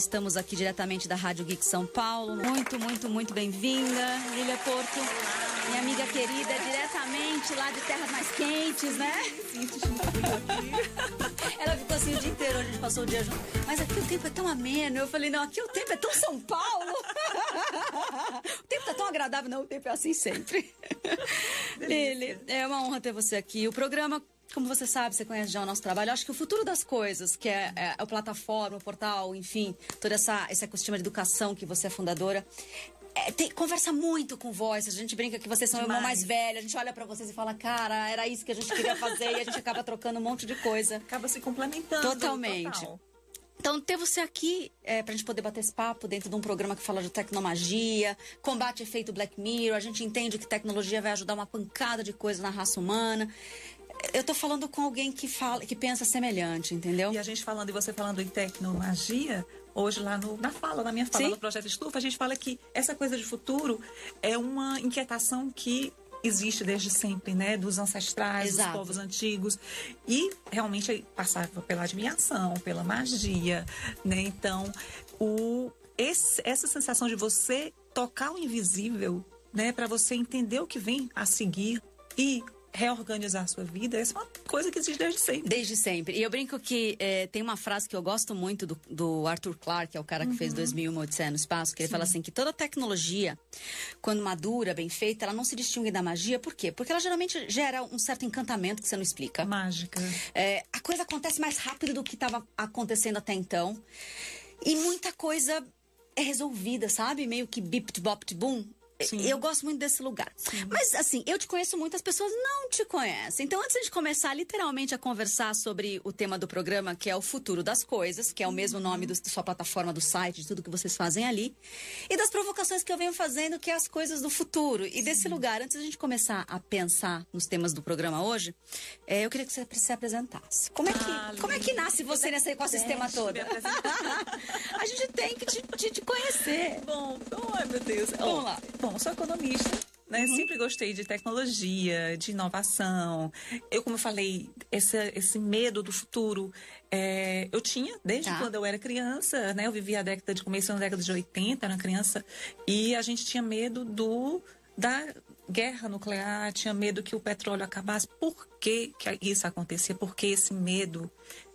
estamos aqui diretamente da Rádio Geek São Paulo. Muito, muito, muito bem-vinda, Lília Porto, minha amiga querida, diretamente lá de terras mais quentes, né? Ela ficou assim o dia inteiro, a gente passou o dia junto. Mas aqui o tempo é tão ameno. Eu falei, não, aqui o tempo é tão São Paulo. o tempo tá tão agradável. Não, o tempo é assim sempre. Lili, é uma honra ter você aqui. O programa como você sabe, você conhece já o nosso trabalho, eu acho que o futuro das coisas, que é, é a plataforma, o portal, enfim, toda essa, esse ecossistema de educação que você é fundadora, é, tem, conversa muito com voz. A gente brinca que vocês são o irmão mais velho. A gente olha para vocês e fala, cara, era isso que a gente queria fazer. e a gente acaba trocando um monte de coisa. Acaba se complementando. Totalmente. Total. Então, ter você aqui é, para a gente poder bater esse papo dentro de um programa que fala de tecnomagia, combate efeito Black Mirror. A gente entende que tecnologia vai ajudar uma pancada de coisa na raça humana eu tô falando com alguém que fala, que pensa semelhante, entendeu? E a gente falando, e você falando em tecnomagia, hoje lá no, na fala, na minha fala Sim. do Projeto Estufa, a gente fala que essa coisa de futuro é uma inquietação que existe desde sempre, né? Dos ancestrais, Exato. dos povos antigos. E realmente passava pela adivinhação, pela magia, né? Então, o, esse, essa sensação de você tocar o invisível, né? Para você entender o que vem a seguir e reorganizar a sua vida, essa é uma coisa que existe desde sempre. Desde sempre. E eu brinco que é, tem uma frase que eu gosto muito do, do Arthur Clarke, que é o cara que uhum. fez 2001 Odisseia no Espaço, que ele Sim. fala assim que toda tecnologia, quando madura, bem feita, ela não se distingue da magia. Por quê? Porque ela geralmente gera um certo encantamento que você não explica. Mágica. É, a coisa acontece mais rápido do que estava acontecendo até então. E muita coisa é resolvida, sabe? Meio que bip bop boom Sim. Eu gosto muito desse lugar. Sim. Mas, assim, eu te conheço, muitas pessoas não te conhecem. Então, antes de começar literalmente a conversar sobre o tema do programa, que é o futuro das coisas, que é o mesmo uhum. nome da sua plataforma, do site, de tudo que vocês fazem ali, e das provocações que eu venho fazendo, que é as coisas do futuro. E Sim. desse lugar, antes de a gente começar a pensar nos temas do programa hoje, é, eu queria que você se apresentasse. Como é que, ah, como é que nasce você nesse ecossistema todo? a gente tem que te, te, te conhecer. Bom, ai meu Deus. Vamos oh, lá. Bom, Bom, sou economista. Né? Uhum. Sempre gostei de tecnologia, de inovação. Eu, como eu falei, esse, esse medo do futuro é, eu tinha desde tá. quando eu era criança, né? Eu vivia a década de começo da década de 80, era criança, e a gente tinha medo do da guerra nuclear, tinha medo que o petróleo acabasse. Por que, que isso acontecia? Por que esse medo,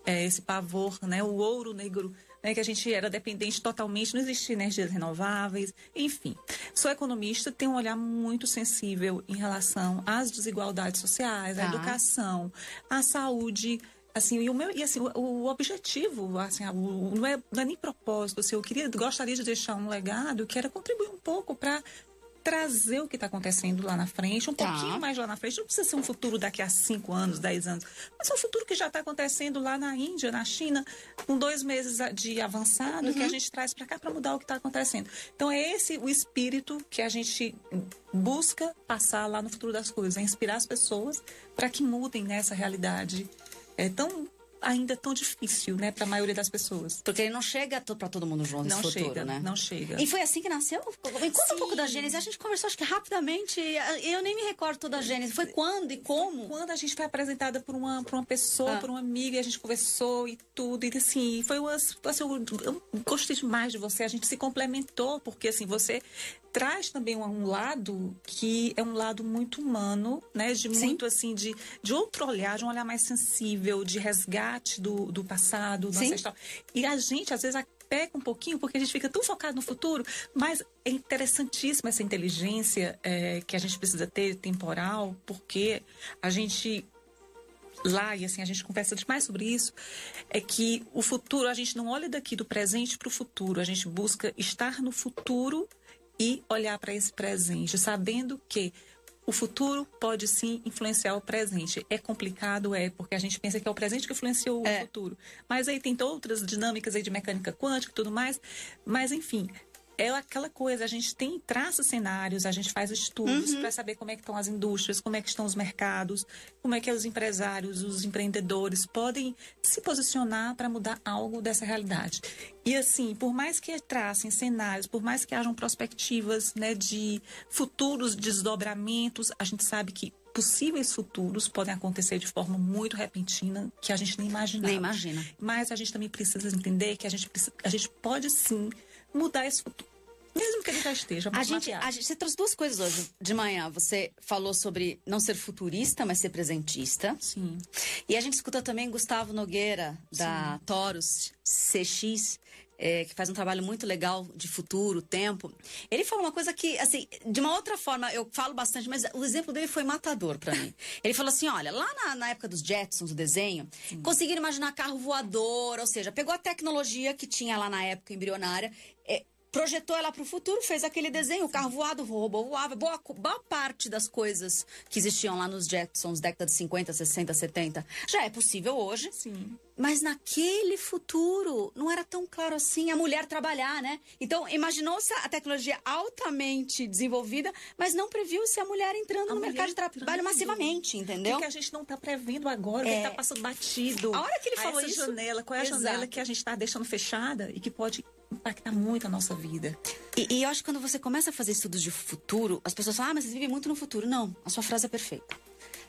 é, esse pavor, né? O ouro negro né, que a gente era dependente totalmente, não existia energias renováveis, enfim. Sou economista, tenho um olhar muito sensível em relação às desigualdades sociais, tá. à educação, à saúde, assim e o meu e assim o, o objetivo assim o, não é não é nem propósito assim, eu queria gostaria de deixar um legado que era contribuir um pouco para trazer o que está acontecendo lá na frente, um tá. pouquinho mais lá na frente. Não precisa ser um futuro daqui a 5 anos, 10 anos, mas é um futuro que já está acontecendo lá na Índia, na China, com dois meses de avançado, uhum. que a uhum. gente traz para cá para mudar o que está acontecendo. Então é esse o espírito que a gente busca passar lá no futuro das coisas, é inspirar as pessoas para que mudem nessa realidade é tão ainda é tão difícil, né, para a maioria das pessoas. Porque ele não chega para todo mundo junto não futuro, chega, né? Não chega. E foi assim que nasceu? Me conta Sim. um pouco da Gênesis. A gente conversou, acho que rapidamente. Eu nem me recordo toda a Gênesis. Foi quando e como? Quando a gente foi apresentada por uma, por uma pessoa, ah. por uma amiga, e a gente conversou e tudo. E assim, foi uma. Assim, eu, eu gostei demais de você. A gente se complementou, porque assim, você traz também um, um, lado que é um lado muito humano, né? De muito Sim. assim, de, de outro olhar, de um olhar mais sensível, de resgate do, do passado, do Sim. ancestral. E a gente, às vezes, peca um pouquinho porque a gente fica tão focado no futuro, mas é interessantíssima essa inteligência é, que a gente precisa ter temporal, porque a gente lá, e assim, a gente conversa demais sobre isso, é que o futuro, a gente não olha daqui do presente para o futuro, a gente busca estar no futuro e olhar para esse presente, sabendo que o futuro pode sim influenciar o presente. É complicado, é, porque a gente pensa que é o presente que influenciou o é. futuro. Mas aí tem outras dinâmicas aí de mecânica quântica e tudo mais. Mas, enfim, é aquela coisa, a gente tem traça cenários, a gente faz estudos uhum. para saber como é que estão as indústrias, como é que estão os mercados, como é que os empresários, os empreendedores podem se posicionar para mudar algo dessa realidade. E assim, por mais que tracem cenários, por mais que hajam perspectivas né, de futuros desdobramentos, a gente sabe que possíveis futuros podem acontecer de forma muito repentina que a gente nem imagina. Nem imagina. Mas a gente também precisa entender que a gente, a gente pode sim mudar esse futuro. Mesmo que ele já esteja a gente, a gente, Você trouxe duas coisas hoje de manhã. Você falou sobre não ser futurista, mas ser presentista. Sim. E a gente escuta também Gustavo Nogueira, da Sim. Taurus CX, é, que faz um trabalho muito legal de futuro, tempo. Ele falou uma coisa que, assim, de uma outra forma, eu falo bastante, mas o exemplo dele foi matador para mim. Ele falou assim: olha, lá na, na época dos Jetsons, o desenho, Sim. conseguiram imaginar carro voador, ou seja, pegou a tecnologia que tinha lá na época embrionária. Projetou ela para o futuro, fez aquele desenho, o carro voado, o robô voava. Boa, boa parte das coisas que existiam lá nos Jetsons, década de 50, 60, 70, já é possível hoje. Sim. Mas naquele futuro não era tão claro assim a mulher trabalhar, né? Então, imaginou-se a tecnologia altamente desenvolvida, mas não previu-se a mulher entrando a no mercado de trabalho massivamente, entendeu? O que a gente não está prevendo agora, é. que está passando batido. A hora que ele falou essa isso, janela, qual é a Exato. janela que a gente está deixando fechada e que pode impacta muito a nossa vida. E, e, eu acho que quando você começa a fazer estudos de futuro, as pessoas falam, ah, mas você vive muito no futuro. Não, a sua frase é perfeita.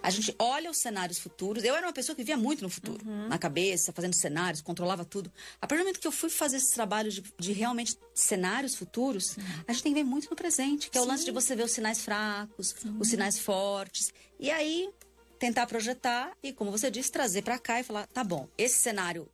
A gente olha os cenários futuros. Eu era uma pessoa que via muito no futuro, uhum. na cabeça, fazendo cenários, controlava tudo. A partir do momento que eu fui fazer esse trabalho de, de realmente cenários futuros, uhum. a gente tem que ver muito no presente, que é o lance de você ver os sinais fracos, uhum. os sinais fortes. E aí, tentar projetar e, como você disse, trazer para cá e falar: tá bom, esse cenário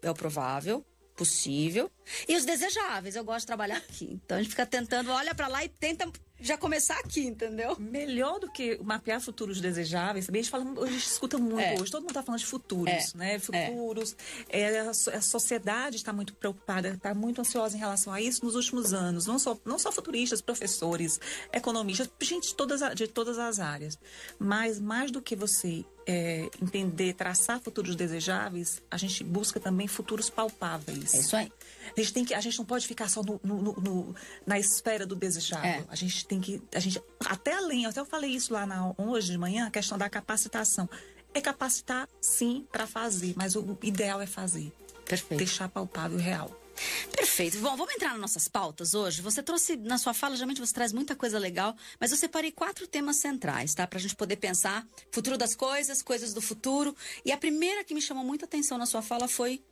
é o provável, possível. E os desejáveis, eu gosto de trabalhar aqui. Então a gente fica tentando, olha para lá e tenta já começar aqui, entendeu? Melhor do que mapear futuros desejáveis, a gente, fala, a gente escuta muito é. hoje, todo mundo está falando de futuros, é. né? Futuros. É. é a, a, sociedade está muito preocupada, está muito ansiosa em relação a isso nos últimos anos. Não só, não só futuristas, professores, economistas, gente de todas, de todas as áreas. Mas mais do que você é, entender, traçar futuros desejáveis, a gente busca também futuros palpáveis. É isso aí. A gente, tem que, a gente não pode ficar só no, no, no na esfera do desejável. É. A gente tem que. A gente, até além, até eu falei isso lá na, hoje de manhã, a questão da capacitação. É capacitar, sim, para fazer, mas o ideal é fazer. Perfeito. Deixar palpável e real. Perfeito. Bom, vamos entrar nas nossas pautas hoje. Você trouxe na sua fala, geralmente você traz muita coisa legal, mas eu separei quatro temas centrais, tá? Pra gente poder pensar futuro das coisas, coisas do futuro. E a primeira que me chamou muita atenção na sua fala foi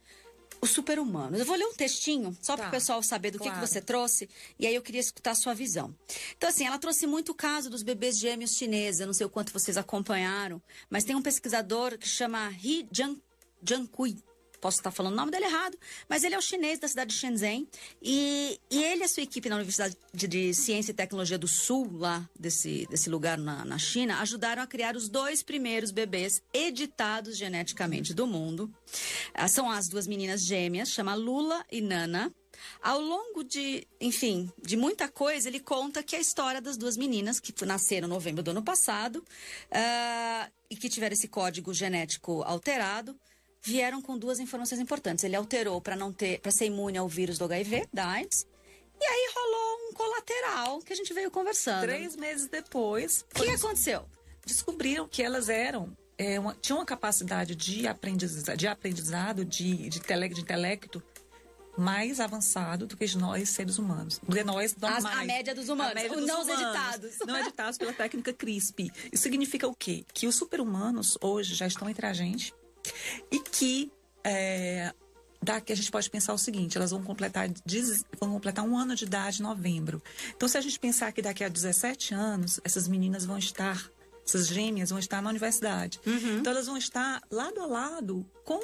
o super-humano. Eu vou ler um textinho, só tá. para o pessoal saber do claro. que, que você trouxe, e aí eu queria escutar a sua visão. Então, assim, ela trouxe muito o caso dos bebês gêmeos chineses, eu não sei o quanto vocês acompanharam, mas tem um pesquisador que chama He Jian, Jiankui, posso estar falando o nome dele errado, mas ele é o chinês da cidade de Shenzhen. E, e ele e a sua equipe na Universidade de, de, Ciência e Tecnologia do Sul, lá desse, desse lugar na, na China, ajudaram a criar os dois primeiros bebês editados geneticamente do mundo. Ah, são as duas meninas gêmeas, chama Lula e Nana. Ao longo de, enfim, de muita coisa, ele conta que a história das duas meninas que nasceram em novembro do ano passado uh, e que tiveram esse código genético alterado vieram com duas informações importantes. Ele alterou para não ter, para ser imune ao vírus do HIV, da AIDS. E aí rolou um colateral que a gente veio conversando. Três meses depois. O que, aconteceu? Descobriram que elas eram é, uma, tinham uma capacidade de aprendizado, de, aprendizado, de, de, tele, de intelecto mais avançado do que nós, seres humanos. Que nós, normais. A, a média dos humanos, média dos não humanos, editados. Não editados pela técnica CRISP. Isso significa o quê? Que os super-humanos hoje já estão entre a gente e que é, daqui a gente pode pensar o seguinte: elas vão completar, vão completar um ano de idade em novembro. Então, se a gente pensar que daqui a 17 anos, essas meninas vão estar, essas gêmeas vão estar na universidade. Uhum. Então, elas vão estar lado a lado com.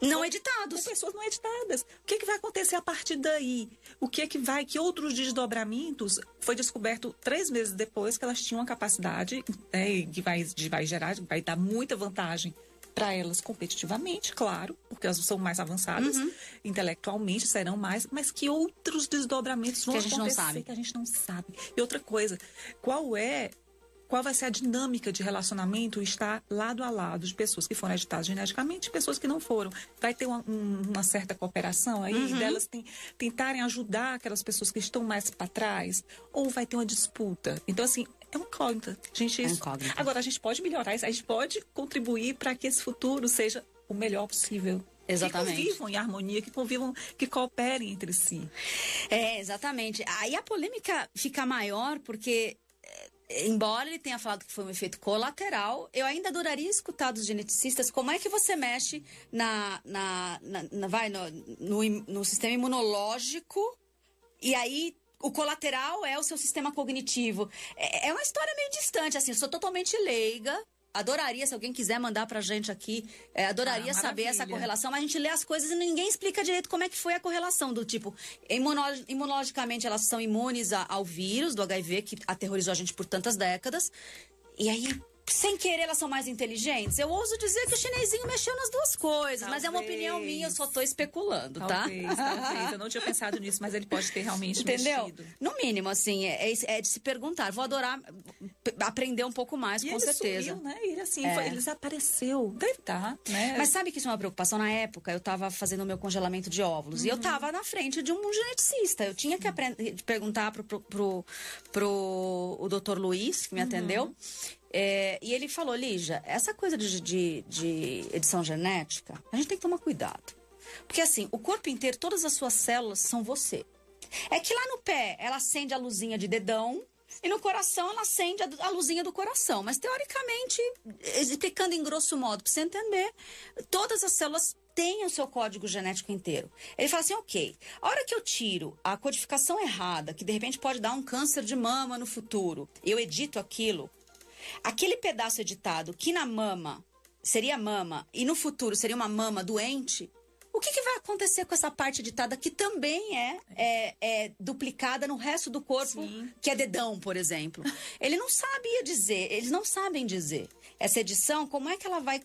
Não editados. Com pessoas não editadas. O que, é que vai acontecer a partir daí? O que é que vai. Que outros desdobramentos foi descoberto três meses depois que elas tinham a capacidade, é, que vai, vai gerar, vai dar muita vantagem para elas competitivamente, claro, porque elas são mais avançadas uhum. intelectualmente, serão mais, mas que outros desdobramentos vão que a gente acontecer não sabe. que a gente não sabe. E outra coisa, qual é qual vai ser a dinâmica de relacionamento estar lado a lado de pessoas que foram editadas geneticamente e pessoas que não foram. Vai ter uma, uma certa cooperação aí, uhum. delas tem, tentarem ajudar aquelas pessoas que estão mais para trás, ou vai ter uma disputa. Então, assim, é uma incógnita. Gente, é incógnita. Agora, a gente pode melhorar isso, a gente pode contribuir para que esse futuro seja o melhor possível. Exatamente. Que convivam em harmonia, que convivam, que cooperem entre si. É, exatamente. Aí a polêmica fica maior porque embora ele tenha falado que foi um efeito colateral, eu ainda adoraria escutar dos geneticistas como é que você mexe na, na, na, na vai, no, no, no sistema imunológico e aí o colateral é o seu sistema cognitivo. É, é uma história meio distante, assim, eu sou totalmente leiga. Adoraria, se alguém quiser mandar pra gente aqui, é, adoraria ah, saber essa correlação, mas a gente lê as coisas e ninguém explica direito como é que foi a correlação do tipo, imunologicamente elas são imunes ao vírus do HIV que aterrorizou a gente por tantas décadas. E aí, sem querer, elas são mais inteligentes? Eu ouso dizer que o chinesinho mexeu nas duas coisas, talvez. mas é uma opinião minha, eu só tô especulando, talvez, tá? Talvez, eu não tinha pensado nisso, mas ele pode ter realmente Entendeu? mexido. No mínimo, assim, é, é, é, de se perguntar. Vou adorar aprender um pouco mais, e com certeza. Sumiu, né? Ele, assim, é. foi, ele desapareceu. Deve estar, tá, né? Mas sabe que isso é uma preocupação? Na época, eu tava fazendo o meu congelamento de óvulos uhum. e eu uhum. tava na frente de um geneticista. Eu tinha que aprender, perguntar pro, pro, pro, pro o doutor Luiz, que me uhum. atendeu, é, e ele falou, Lígia, essa coisa de, de, de, edição genética, a gente tem que tomar cuidado. Porque assim, o corpo inteiro, todas as suas células são você. É que lá no pé, ela acende a luzinha de dedão, e no coração ela acende a, luzinha do coração. Mas teoricamente, explicando em grosso modo, para você entender, todas as células têm o seu código genético inteiro. Ele fala assim, ok, a hora que eu tiro a codificação errada, que de repente pode dar um câncer de mama no futuro, eu edito aquilo, Aquele pedaço editado que na mama seria mama e no futuro seria uma mama doente, o que, que, vai acontecer com essa parte editada que também é, é, é duplicada no resto do corpo, Sim. que é dedão, por exemplo? Ele não sabia dizer, eles não sabem dizer. Essa edição, como é que ela vai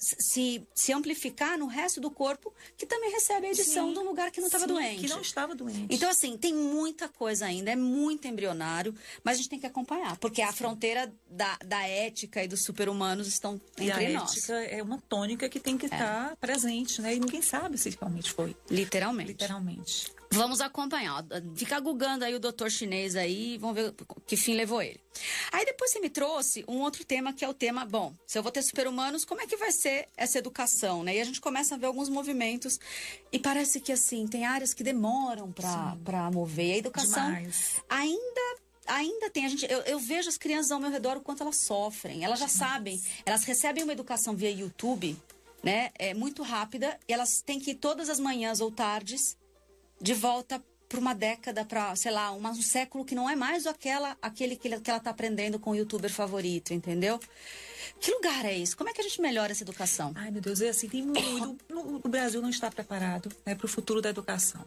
se, se amplificar no resto do corpo que também recebe a edição sim, de um lugar que não estava doente. Que não estava doente. Então, assim, tem muita coisa ainda, é muito embrionário, mas a gente tem que acompanhar, porque a fronteira da, da ética e dos super-humanos estão entre e a nós. ética é uma tônica que tem que estar é. tá presente, né? E ninguém sabe se realmente foi. Literalmente. Literalmente. Vamos acompanhar. Fica gugando aí o doutor chinês aí, vamos ver que fim levou ele. Aí depois você me trouxe um outro tema que é o tema, bom, se eu vou ter super-humanos, como é que vai ser essa educação, né? E a gente começa a ver alguns movimentos e parece que assim, tem áreas que demoram para mover. A educação Demais. ainda ainda tem a gente eu, eu, vejo as crianças ao meu redor o quanto elas sofrem elas já sabem elas recebem uma educação via YouTube né é muito rápida e elas têm que ir todas as manhãs ou tardes de volta para uma década, para, sei lá, uma, um século que não é mais aquela, aquele que, que ela está aprendendo com o youtuber favorito, entendeu? Que lugar é esse? Como é que a gente melhora essa educação? Ai, meu Deus, é assim, tem muito. o Brasil não está preparado né, para o futuro da educação.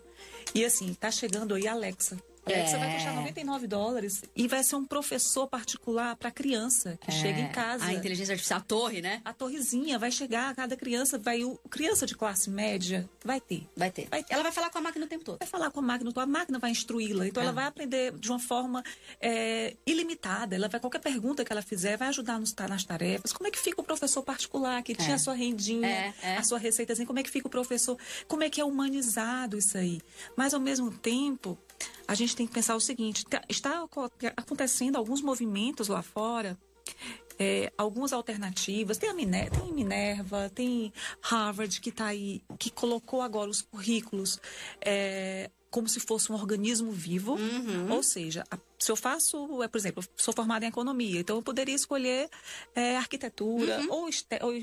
E assim, está chegando aí a Alexa. É. Você vai custar 99 dólares e vai ser um professor particular para criança que é. chega em casa. A inteligência artificial, a torre, né? A torrezinha vai chegar, cada criança vai. O, criança de classe média vai ter. Vai ter. Vai ter. Ela vai falar com a máquina o tempo todo. Vai falar com a máquina, a máquina vai instruí-la. Então ela ah. vai aprender de uma forma é, ilimitada. Ela vai, qualquer pergunta que ela fizer, vai ajudar nos, nas tarefas. Como é que fica o professor particular, que tinha a sua rendinha, é, é. a sua receitazinha? Como é que fica o professor? Como é que é humanizado isso aí? Mas ao mesmo tempo a gente tem que pensar o seguinte: tá, está acontecendo alguns movimentos lá fora. É, algumas alternativas. Tem a Minerva, tem Minerva, tem Harvard que está aí, que colocou agora os currículos é, como se fosse um organismo vivo. Uhum. Ou seja, se eu faço, é, por exemplo, sou formada em economia, então eu poderia escolher é, arquitetura uhum. ou,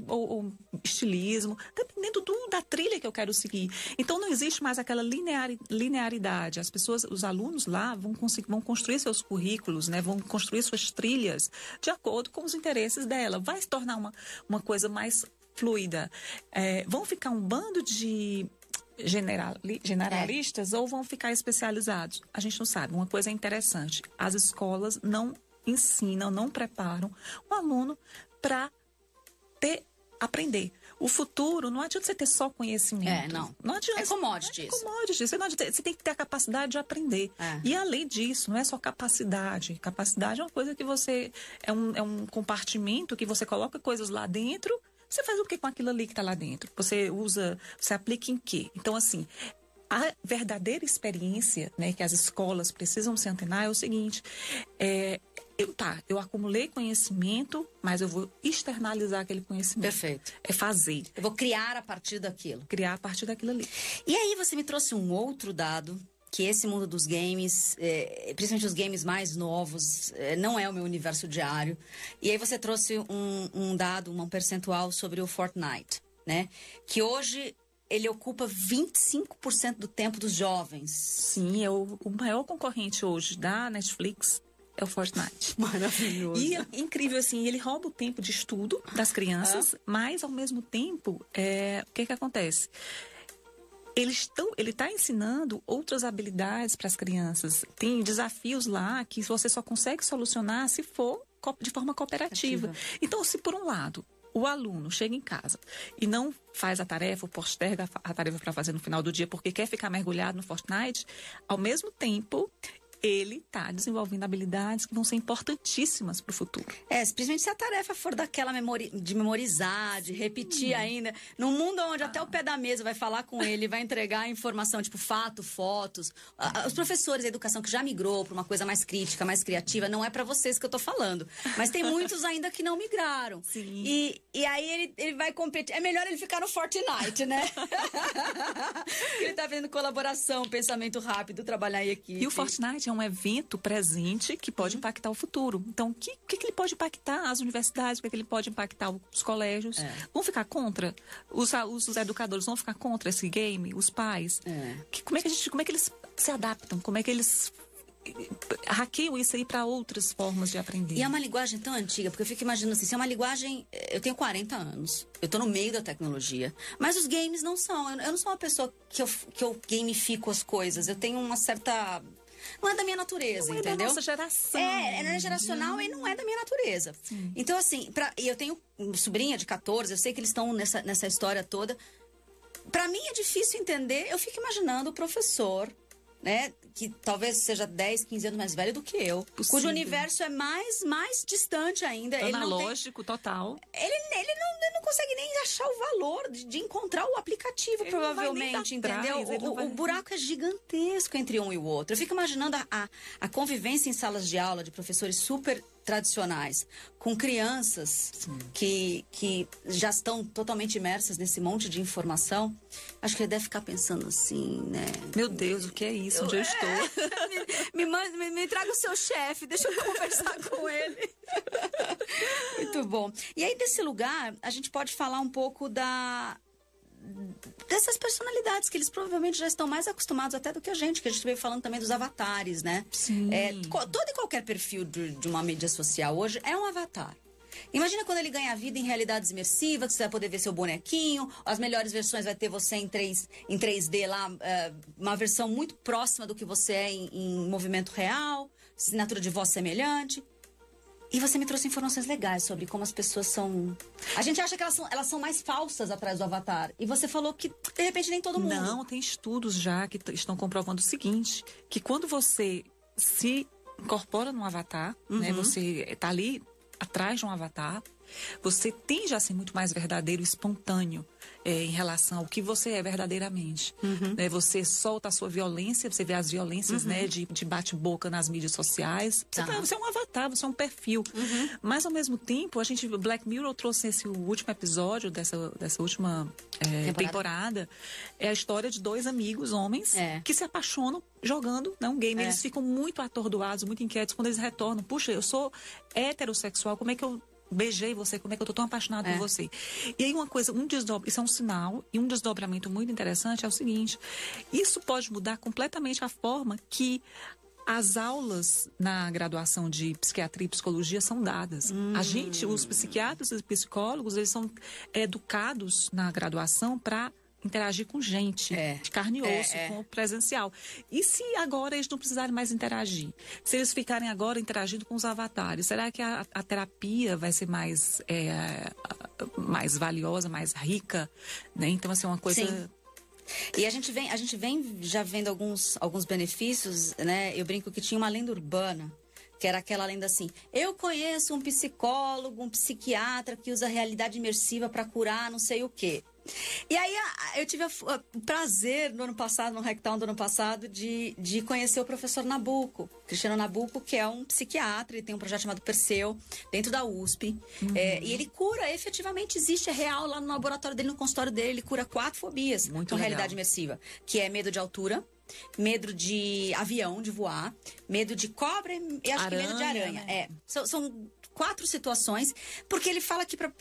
ou, ou, estilismo, dependendo do, da trilha que eu quero seguir. Então não existe mais aquela linear, linearidade. As pessoas, os alunos lá vão, conseguir, vão construir seus currículos, né, vão construir suas trilhas de acordo com os interesses dela. Vai se tornar uma, uma coisa mais fluida. É, vão ficar um bando de generali generalistas é. ou vão ficar especializados? A gente não sabe. Uma coisa interessante: as escolas não ensinam, não preparam o aluno para ter aprender. O futuro, não adianta você ter só conhecimento. É, não. Não adianta. É commodity. É commodity. Você, não adianta, você tem que ter a capacidade de aprender. É. E além disso, não é só capacidade. Capacidade é uma coisa que você. É um, é um compartimento que você coloca coisas lá dentro você faz o que com aquilo ali que está lá dentro? Você usa, você aplica em quê? Então, assim, a verdadeira experiência né, que as escolas precisam se antenar é o seguinte: é, eu, tá, eu acumulei conhecimento, mas eu vou externalizar aquele conhecimento. Perfeito. É fazer. Eu vou criar a partir daquilo. Criar a partir daquilo ali. E aí você me trouxe um outro dado que esse mundo dos games, é, principalmente os games mais novos, é, não é o meu universo diário. E aí você trouxe um, um dado, um percentual sobre o Fortnite, né? Que hoje ele ocupa 25% do tempo dos jovens. Sim, é o, o, maior concorrente hoje da Netflix. É o Fortnite. Maravilhoso. E é incrível, assim, ele rouba o tempo de estudo das crianças, ah. mas ao mesmo tempo, é, o que que acontece? Eles estão, ele está ensinando outras habilidades para as crianças. Tem desafios lá que você só consegue solucionar se for de forma cooperativa. Então, se por um lado o aluno chega em casa e não faz a tarefa, ou posterga a tarefa para fazer no final do dia porque quer ficar mergulhado no Fortnite, ao mesmo tempo ele está desenvolvendo habilidades que vão ser importantíssimas para o futuro. É, principalmente se a tarefa for daquela memori de memorizar, de repetir ainda. Num mundo onde ah. até o pé da mesa vai falar com ele, vai entregar informação, tipo fato, fotos. Os professores da educação que já migrou para uma coisa mais crítica, mais criativa, não é para vocês que eu estou falando. Mas tem muitos ainda que não migraram. Sim. E, e aí ele, ele vai competir. É melhor ele ficar no Fortnite, né? ele está vendo colaboração, pensamento rápido, trabalhar em equipe. E o Fortnite é um evento presente que pode uhum. impactar o futuro. Então, o que, que, que, ele pode impactar as universidades? O que, que ele pode impactar os colégios? É. Vão ficar contra? Os, os, os, educadores vão ficar contra esse game? Os pais? É. Que, como, é que a gente, como é que eles se adaptam? Como é que eles hackeiam isso aí para outras formas de aprender. E é uma linguagem tão antiga, porque eu fico imaginando assim, se é uma linguagem. Eu tenho 40 anos, eu tô no meio da tecnologia. Mas os games não são. Eu, não sou uma pessoa que eu, que eu gamifico as coisas. Eu tenho uma certa não é da minha natureza, não entendeu? É da nossa geração. É, é geracional e não é da minha natureza. Sim. Então, assim, pra, eu tenho sobrinha de 14, eu sei que eles estão nessa, nessa história toda. Para mim é difícil entender, eu fico imaginando o professor né, que talvez seja 10, 15 anos mais velho do que eu, Possível. cujo universo é mais mais distante ainda. Analógico, tem, total. Ele, ele, não, ele não consegue nem achar o valor de, de encontrar o aplicativo, ele provavelmente, entendeu? Trás, o, o, o, buraco é gigantesco entre um e o outro. Eu fico imaginando a, a, a convivência em salas de aula de professores super tradicionais, com crianças que, que já estão totalmente imersas nesse monte de informação, acho que ele deve ficar pensando assim, né? Meu Deus, o que é isso? Onde eu, eu estou? me, me, me, me traga o seu chefe, deixa eu conversar com ele. Muito bom. E aí, desse lugar, a gente pode falar um pouco da, dessas personalidades que eles provavelmente já estão mais acostumados até do que a gente, que a gente veio falando também dos avatares, né? Sim. É, todo e qualquer perfil de, de uma mídia social hoje é um avatar. Imagina quando ele ganha vida em realidades imersivas, que você vai poder ver seu bonequinho, as melhores versões vai ter você em, 3, em 3D lá, é, uma versão muito próxima do que você é em, em movimento real, assinatura de voz semelhante. E você me trouxe informações legais sobre como as pessoas são. A gente acha que elas são, elas são mais falsas atrás do avatar. E você falou que, de repente, nem todo mundo. Não, tem estudos já que estão comprovando o seguinte: que quando você se incorpora num avatar, né, uhum. né? Você está ali atrás de um avatar, você tende a ser muito mais verdadeiro, espontâneo é, em relação ao que você é verdadeiramente. Uhum. Né? Você solta a sua violência, você vê as violências uhum. né, de, de bate-boca nas mídias sociais. Você, tá. tá, você, é um avatar, você é um perfil. Uhum. Mas, ao mesmo tempo, a gente, Black Mirror trouxe esse último episódio dessa, dessa última é, temporada. É a história de dois amigos, homens, é. que se apaixonam jogando né, um game. É. Eles ficam muito atordoados, muito inquietos quando eles retornam. Puxa, eu sou heterossexual, como é que eu beijei você, como é que eu tô tão apaixonado é. por você. E aí uma coisa, um desdobra, isso é um sinal e um desdobramento muito interessante é o seguinte, isso pode mudar completamente a forma que as aulas na graduação de psiquiatria e psicologia são dadas. Hum. A gente, os psiquiatras e psicólogos, eles são educados na graduação para interagir com gente, é. de carne e é, osso, é, com o presencial. E se agora eles não precisarem mais interagir? Se eles ficarem agora interagindo com os avatares, será que a, a terapia vai ser mais, é, mais valiosa, mais rica? Né? Então, assim, uma coisa. Sim. E a gente vem, a gente vem já vendo alguns, alguns benefícios, né? Eu brinco que tinha uma lenda urbana que era aquela lenda assim: eu conheço um psicólogo, um psiquiatra que usa realidade imersiva para curar não sei o quê. E aí eu tive o prazer no ano passado, no Hacktown do ano passado, de, de conhecer o professor Nabuco, Cristiano Nabuco, que é um psiquiatra, ele tem um projeto chamado Perseu, dentro da USP. Uhum. É, e ele cura, efetivamente existe, é real lá no laboratório dele, no consultório dele, ele cura quatro fobias Muito com legal. realidade imersiva, que é medo de altura, medo de avião, de voar, medo de cobra e acho aranha, que medo de aranha. Né? É. São, são quatro situações, porque ele fala que para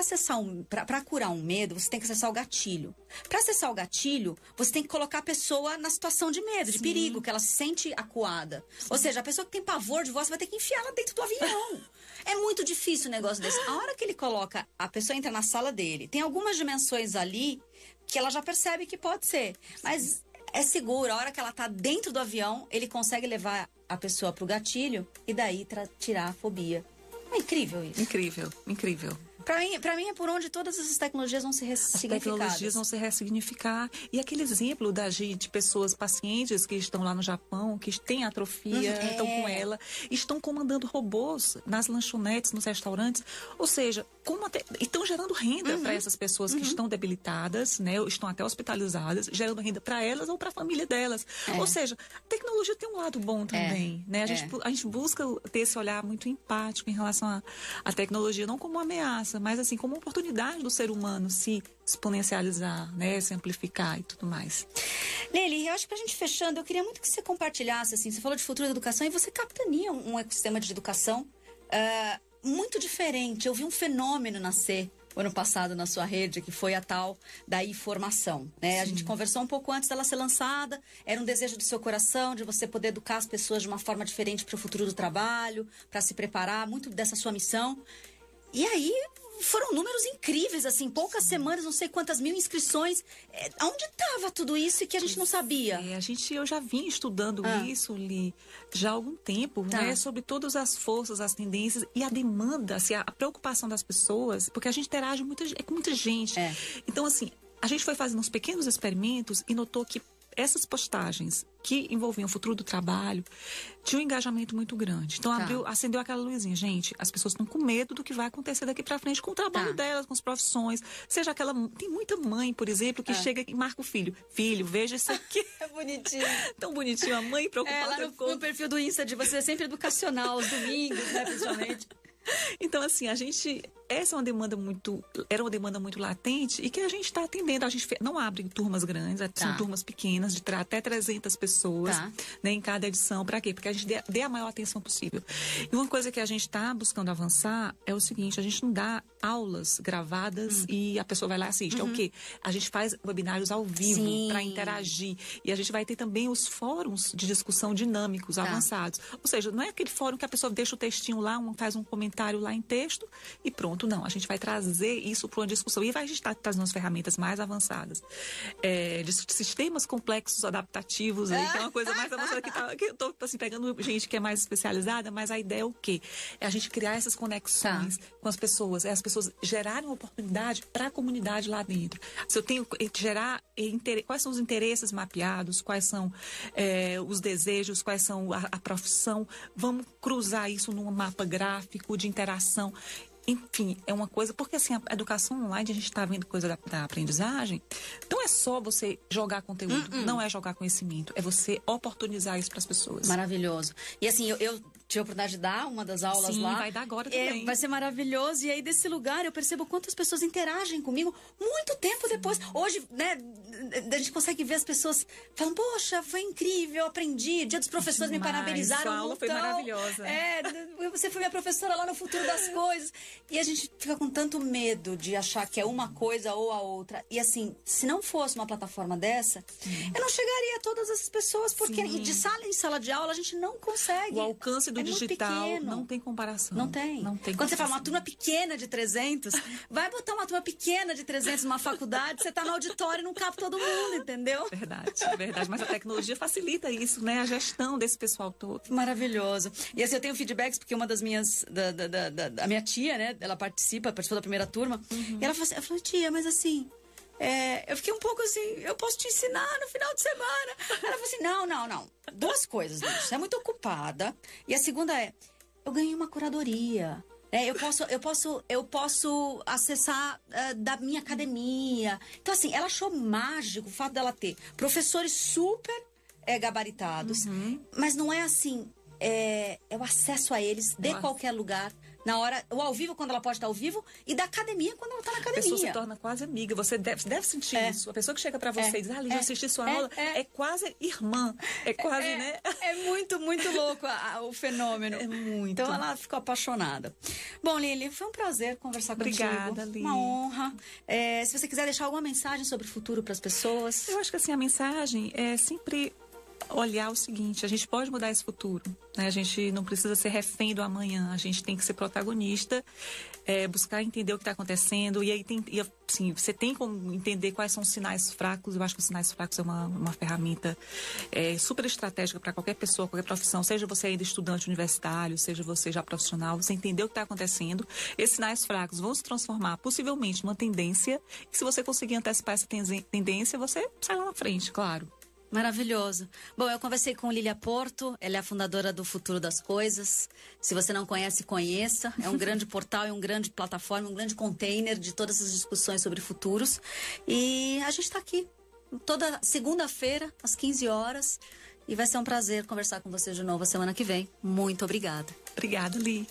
acessar um, para curar um medo, você tem que acessar o gatilho. Para acessar o gatilho, você tem que colocar a pessoa na situação de medo, de perigo, que ela se sente acuada. Sim. Ou seja, a pessoa que tem pavor de voz, você vai ter que enfiar ela dentro do avião. é muito difícil o negócio desse. A hora que ele coloca, a pessoa entra na sala dele, tem algumas dimensões ali que ela já percebe que pode ser. Mas é seguro. A hora que ela tá dentro do avião, ele consegue levar a pessoa pro gatilho e daí tirar a fobia. É incrível isso. Incrível, incrível. Para mim, mim é por onde todas essas tecnologias vão se ressignificar. As tecnologias vão se ressignificar. E aquele exemplo da de pessoas pacientes que estão lá no Japão, que têm atrofia, uhum. estão com ela, estão comandando robôs nas lanchonetes, nos restaurantes. Ou seja, como estão gerando renda uhum. para essas pessoas que uhum. estão debilitadas, né? Estão até hospitalizadas, gerando renda para elas ou para a família delas. É. Ou seja, a tecnologia tem um lado bom também, é. né? A, gente, é. a gente busca ter esse olhar muito empático em relação à tecnologia, não como uma ameaça, mas assim como oportunidade do ser humano se exponencializar, né, se amplificar e tudo mais. Lili, eu acho que pra gente fechando, eu queria muito que você compartilhasse, assim, você falou de futuro da educação e você capitania um ecossistema de educação uh, muito diferente. Eu vi um fenômeno nascer ano passado na sua rede, que foi a tal da informação. Né? A gente conversou um pouco antes dela ser lançada, era um desejo do seu coração de você poder educar as pessoas de uma forma diferente para o futuro do trabalho, para se preparar, muito dessa sua missão. E aí foram números incríveis, assim, poucas semanas, não sei quantas mil inscrições. É, onde estava tudo isso e que a gente não sabia? É, a gente, eu já vim estudando ah. isso, Li, já há algum tempo, tá. né? Sobre todas as forças, as tendências e a demanda, assim, a, a preocupação das pessoas, porque a gente interage muita, é com muita gente. É. Então, assim, a gente foi fazendo uns pequenos experimentos e notou que essas postagens que envolviam o futuro do trabalho tinham um engajamento muito grande. Então tá. abriu, acendeu aquela luzinha. Gente, as pessoas estão com medo do que vai acontecer daqui para frente com o trabalho tá. delas, com as profissões. Seja aquela. Tem muita mãe, por exemplo, que é. chega e marca o filho. Filho, veja isso aqui. é bonitinho. Tão bonitinho. A mãe preocupada. É, lá no, com... no perfil do Insta de você é sempre educacional, aos domingos, né, principalmente. Então, assim, a gente essa é uma demanda muito era uma demanda muito latente e que a gente está atendendo a gente não abre turmas grandes tá. são turmas pequenas de até 300 pessoas tá. né, em cada edição para quê porque a gente dê, dê, a maior atenção possível e uma coisa que a gente está buscando avançar é o seguinte a gente não dá aulas gravadas hum. e a pessoa vai lá e assiste uhum. é o quê a gente faz webinários ao vivo para interagir e a gente vai ter também os fóruns de discussão dinâmicos tá. avançados ou seja não é aquele fórum que a pessoa deixa o textinho lá um, faz um comentário lá em texto e pronto não. A gente vai trazer isso para uma discussão. E vai, está trazendo as ferramentas mais avançadas. É, de sistemas complexos adaptativos, aí, que é uma coisa mais avançada que, tá, que eu estou assim, pegando gente que é mais especializada, mas a ideia é o quê? É a gente criar essas conexões tá. com as pessoas, é as pessoas gerarem oportunidade para a comunidade lá dentro. Se eu tenho que gerar quais são os interesses mapeados, quais são é, os desejos, quais são a, a profissão, vamos cruzar isso num mapa gráfico de interação enfim, é uma coisa, porque assim, a educação online, a gente está vendo coisa da, da, aprendizagem, não é só você jogar conteúdo, uh -uh. não é jogar conhecimento, é você oportunizar isso para as pessoas. Maravilhoso. E assim, eu, eu tive a oportunidade de dar uma das aulas Sim, lá. vai dar agora é, também. É, vai ser maravilhoso. E aí, desse lugar, eu percebo quantas pessoas interagem comigo muito tempo Sim. depois. Hoje, né, a gente consegue ver as pessoas falando, poxa, foi incrível, aprendi. Dia dos professores Demais. me parabenizaram. Sua aula foi maravilhosa. É, você foi minha professora lá no futuro das coisas. E a gente fica com tanto medo de achar que é uma coisa ou a outra. E assim, se não fosse uma plataforma dessa, eu não chegaria a todas essas pessoas, porque Sim. de sala em sala de aula a gente não consegue. O alcance do do é digital não tem comparação. Não tem. Não tem Quando você fala uma turma pequena de 300, vai botar uma turma pequena de 300 numa faculdade, você está no auditório e não cabe todo mundo, entendeu? Verdade, verdade. Mas a tecnologia facilita isso, né? A gestão desse pessoal todo. Maravilhoso. E assim, eu tenho feedbacks, porque uma das minhas. Da, da, da, da a minha tia, né? Ela participa, participou da primeira turma. Uhum. E ela falou assim, ela falou, tia, mas assim. É, eu fiquei um pouco assim, eu posso te ensinar no final de semana. Ela falou assim: não, não, não. Duas coisas, Você é muito ocupada. E a segunda é: eu ganhei uma curadoria. É, eu posso, eu posso, eu posso acessar uh, da minha academia. Então, assim, ela achou mágico o fato dela ter professores super é, gabaritados, uhum. mas não é assim. É, é o acesso a eles de Nossa. qualquer lugar Na hora, o ao vivo quando ela pode estar ao vivo e da academia quando ela está na academia. A pessoa se torna quase amiga. Você deve, deve sentir é. isso. A pessoa que chega para você é. e diz, ah, Lígia, é. assisti sua é. aula, é. é. quase irmã. É quase, é. né? É muito, muito louco a, o fenômeno. É muito. Então ela ficou apaixonada. Bom, Lili, foi um prazer conversar Obrigada, contigo. Lili. Uma honra. É, se você quiser deixar alguma mensagem sobre o futuro para as pessoas. Eu acho que assim, a mensagem é sempre olhar o seguinte: a gente pode mudar esse futuro. Né? A gente não precisa ser refém do amanhã. A gente tem que ser protagonista, é, buscar entender o que está acontecendo. E aí tem, e, assim, você tem como entender quais são os sinais fracos. Eu acho que os sinais fracos é uma, uma ferramenta é, super estratégica para qualquer pessoa, qualquer profissão. Seja você ainda estudante universitário, seja você já profissional. Você entender o que está acontecendo. Esses sinais fracos vão se transformar possivelmente numa tendência. E se você conseguir antecipar essa tendência, você sai lá na frente, claro. Maravilhoso. Bom, eu conversei com Lilia Porto, ela é a fundadora do Futuro das Coisas. Se você não conhece, conheça. É um grande portal, é um grande plataforma, um grande container de todas as discussões sobre futuros. E a gente está aqui toda segunda-feira, às 15 horas. E vai ser um prazer conversar com você de novo a semana que vem. Muito obrigada. Obrigada, Li.